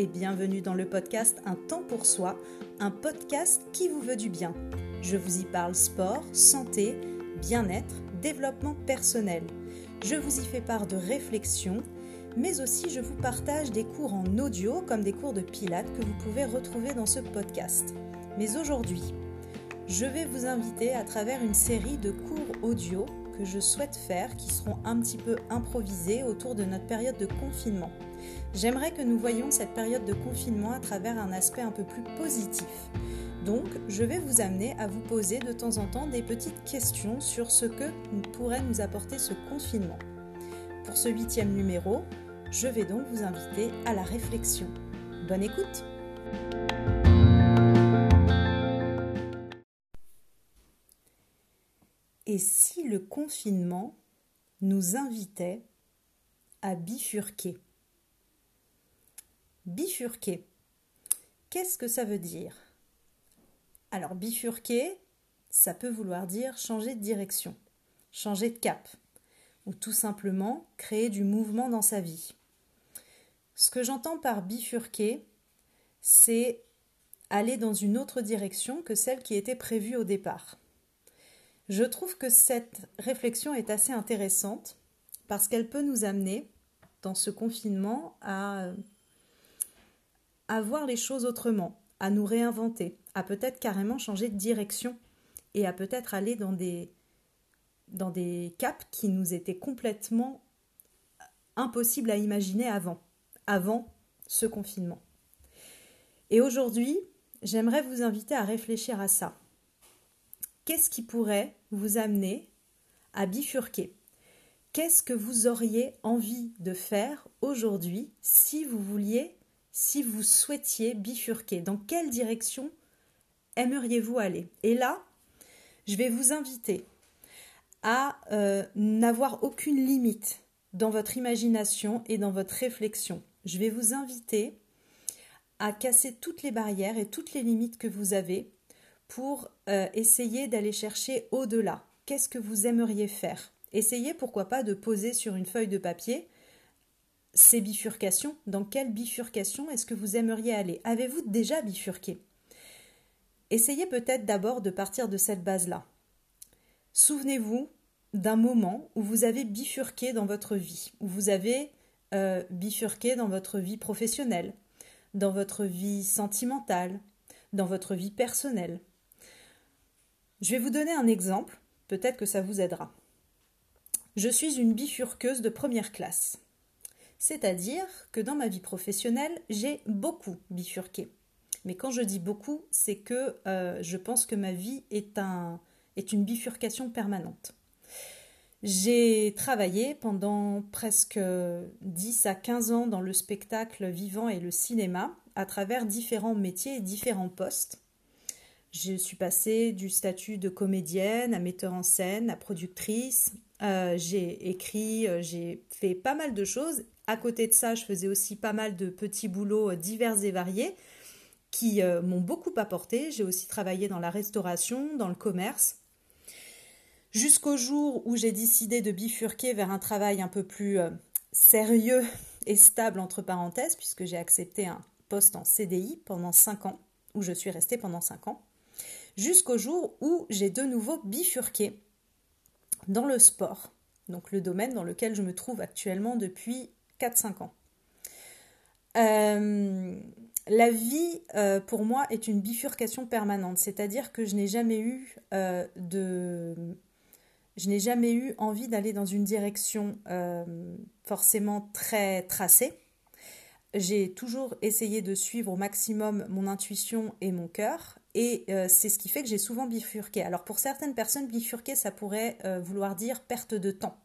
et bienvenue dans le podcast Un temps pour soi, un podcast qui vous veut du bien. Je vous y parle sport, santé, bien-être, développement personnel. Je vous y fais part de réflexions, mais aussi je vous partage des cours en audio comme des cours de pilates que vous pouvez retrouver dans ce podcast. Mais aujourd'hui, je vais vous inviter à travers une série de cours audio que je souhaite faire qui seront un petit peu improvisés autour de notre période de confinement. J'aimerais que nous voyions cette période de confinement à travers un aspect un peu plus positif. Donc, je vais vous amener à vous poser de temps en temps des petites questions sur ce que pourrait nous apporter ce confinement. Pour ce huitième numéro, je vais donc vous inviter à la réflexion. Bonne écoute Et si le confinement nous invitait à bifurquer? Bifurquer. Qu'est-ce que ça veut dire? Alors bifurquer, ça peut vouloir dire changer de direction, changer de cap, ou tout simplement créer du mouvement dans sa vie. Ce que j'entends par bifurquer, c'est aller dans une autre direction que celle qui était prévue au départ. Je trouve que cette réflexion est assez intéressante parce qu'elle peut nous amener dans ce confinement à à voir les choses autrement, à nous réinventer, à peut-être carrément changer de direction et à peut-être aller dans des, dans des caps qui nous étaient complètement impossibles à imaginer avant, avant ce confinement. Et aujourd'hui, j'aimerais vous inviter à réfléchir à ça. Qu'est-ce qui pourrait vous amener à bifurquer? Qu'est-ce que vous auriez envie de faire aujourd'hui si vous vouliez si vous souhaitiez bifurquer Dans quelle direction aimeriez-vous aller? Et là, je vais vous inviter à euh, n'avoir aucune limite dans votre imagination et dans votre réflexion. Je vais vous inviter à casser toutes les barrières et toutes les limites que vous avez pour euh, essayer d'aller chercher au-delà. Qu'est-ce que vous aimeriez faire? Essayez pourquoi pas de poser sur une feuille de papier ces bifurcations, dans quelle bifurcation est-ce que vous aimeriez aller? Avez-vous déjà bifurqué? Essayez peut-être d'abord de partir de cette base-là. Souvenez-vous d'un moment où vous avez bifurqué dans votre vie, où vous avez euh, bifurqué dans votre vie professionnelle, dans votre vie sentimentale, dans votre vie personnelle. Je vais vous donner un exemple, peut-être que ça vous aidera. Je suis une bifurqueuse de première classe. C'est-à-dire que dans ma vie professionnelle, j'ai beaucoup bifurqué. Mais quand je dis beaucoup, c'est que euh, je pense que ma vie est, est une bifurcation permanente. J'ai travaillé pendant presque 10 à 15 ans dans le spectacle vivant et le cinéma à travers différents métiers et différents postes. Je suis passée du statut de comédienne à metteur en scène, à productrice. Euh, j'ai écrit, euh, j'ai fait pas mal de choses à côté de ça, je faisais aussi pas mal de petits boulots euh, divers et variés qui m'ont beaucoup apporté. J'ai aussi travaillé dans la restauration, dans le commerce. Jusqu'au jour où j'ai décidé de bifurquer vers un travail un peu plus sérieux et stable, entre parenthèses, puisque j'ai accepté un poste en CDI pendant 5 ans, où je suis restée pendant 5 ans, jusqu'au jour où j'ai de nouveau bifurqué dans le sport, donc le domaine dans lequel je me trouve actuellement depuis 4-5 ans. Euh, la vie, euh, pour moi, est une bifurcation permanente, c'est-à-dire que je n'ai jamais eu euh, de... Je n'ai jamais eu envie d'aller dans une direction forcément très tracée. J'ai toujours essayé de suivre au maximum mon intuition et mon cœur, et c'est ce qui fait que j'ai souvent bifurqué. Alors pour certaines personnes, bifurquer, ça pourrait vouloir dire perte de temps.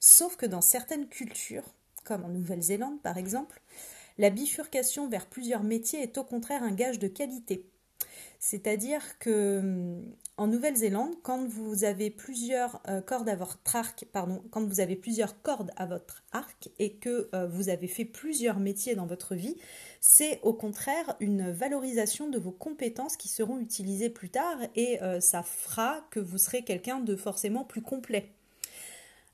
Sauf que dans certaines cultures, comme en Nouvelle-Zélande par exemple, la bifurcation vers plusieurs métiers est au contraire un gage de qualité. C'est-à-dire que hum, en Nouvelle-Zélande, quand vous avez plusieurs euh, cordes à votre arc, quand vous avez plusieurs cordes à votre arc et que euh, vous avez fait plusieurs métiers dans votre vie, c'est au contraire une valorisation de vos compétences qui seront utilisées plus tard et euh, ça fera que vous serez quelqu'un de forcément plus complet.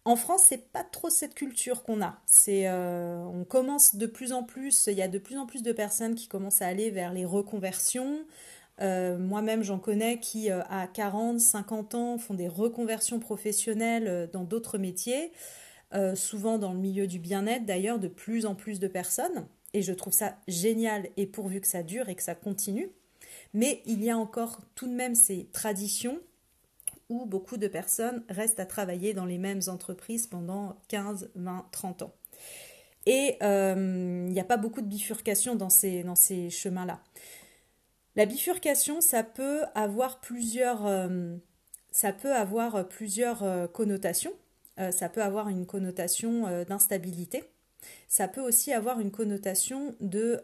En France, c'est pas trop cette culture qu'on a. On commence de plus en plus, il y a de plus en plus de personnes qui commencent à aller vers les reconversions. Euh, moi-même, j'en connais qui, euh, à 40, 50 ans, font des reconversions professionnelles dans d'autres métiers, souvent dans le milieu du bien-être d'ailleurs, de plus en plus de personnes. Et je trouve ça génial et pourvu que ça dure et que ça continue. Mais il y a encore tout de même ces traditions où beaucoup de personnes restent à travailler dans les mêmes entreprises pendant 15, 20, 30 ans. Et euh, il n'y a pas beaucoup de bifurcation dans ces, dans ces chemins-là. La bifurcation, ça peut avoir plusieurs, euh, ça peut avoir plusieurs euh, connotations. ça peut avoir une connotation d'instabilité. Ça peut aussi avoir une connotation de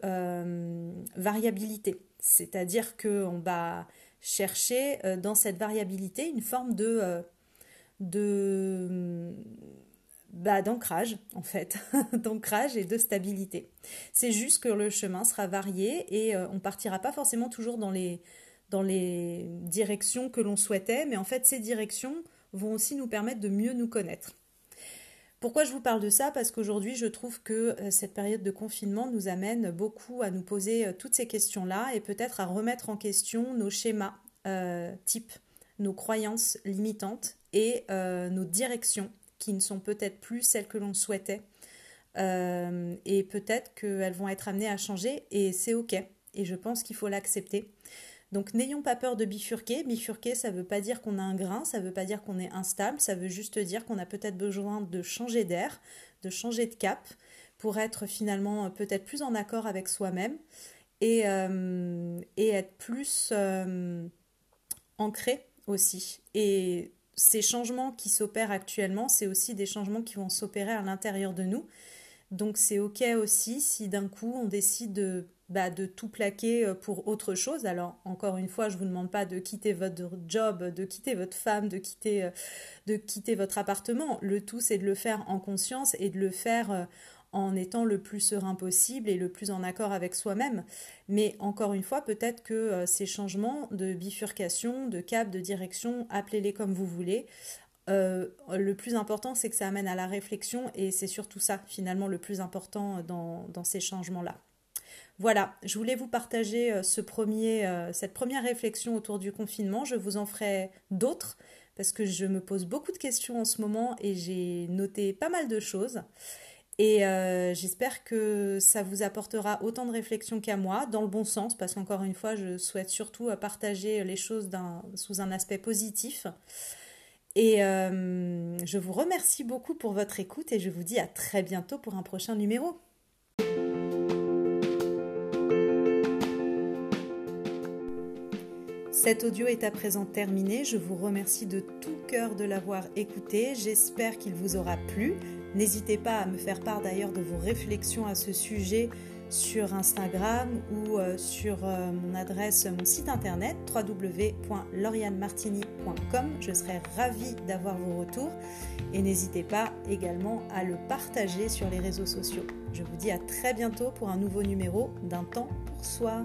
variabilité. C'est-à-dire qu'on va chercher euh, dans cette variabilité une forme de, euh, de bah, d'ancrage en fait, d'ancrage et de stabilité. C'est juste que le chemin sera varié et euh, on partira pas forcément toujours dans les, directions que l'on souhaitait, mais en fait ces directions vont aussi nous permettre de mieux nous connaître. Pourquoi je vous parle de ça? Parce qu'aujourd'hui, je trouve que cette période de confinement nous amène beaucoup à nous poser toutes ces questions-là et peut-être à remettre en question nos schémas euh, type, nos croyances limitantes et euh, nos directions qui ne sont peut-être plus celles que l'on souhaitait. Euh, et peut-être qu'elles vont être amenées à changer et c'est ok. Et je pense qu'il faut l'accepter. Donc n'ayons pas peur de bifurquer. Bifurquer, ça ne veut pas dire qu'on a un grain, ça ne veut pas dire qu'on est instable, ça veut juste dire qu'on a peut-être besoin de changer d'air, de changer de cap pour être finalement peut-être plus en accord avec soi-même et, et être plus ancré aussi. Et ces changements qui s'opèrent actuellement, c'est aussi des changements qui vont s'opérer à l'intérieur de nous. Donc c'est ok aussi si d'un coup on décide de, bah, de tout plaquer euh, pour autre chose. Alors encore une fois, je ne vous demande pas de quitter votre job, de quitter votre femme, de quitter, euh, de quitter votre appartement. Le tout c'est de le faire en conscience et de le faire euh, en étant le plus serein possible et le plus en accord avec soi-même. Mais encore une fois, peut-être que euh, ces changements de bifurcation, de cap, de direction, appelez-les comme vous voulez, euh, le plus important, c'est que ça amène à la réflexion et c'est surtout ça, finalement, le plus important dans, ces changements-là. Voilà, je voulais vous partager euh, ce premier, cette première réflexion autour du confinement. Je vous en ferai d'autres parce que je me pose beaucoup de questions en ce moment et j'ai noté pas mal de choses. Et euh, j'espère que ça vous apportera autant de réflexion qu'à moi, dans le bon sens, parce qu'encore une fois, je souhaite surtout euh, partager les choses sous un aspect positif. Et euh, je vous remercie beaucoup pour votre écoute et je vous dis à très bientôt pour un prochain numéro. Cet audio est à présent terminé. Je vous remercie de tout cœur de l'avoir écouté. J'espère qu'il vous aura plu. N'hésitez pas à me faire part d'ailleurs de vos réflexions à ce sujet sur Instagram ou euh, sur euh, mon adresse, mon site internet www.laurianemartini.com. Je serai ravie d'avoir vos retours et n'hésitez pas également à le partager sur les réseaux sociaux. Je vous dis à très bientôt pour un nouveau numéro d'un temps pour soi.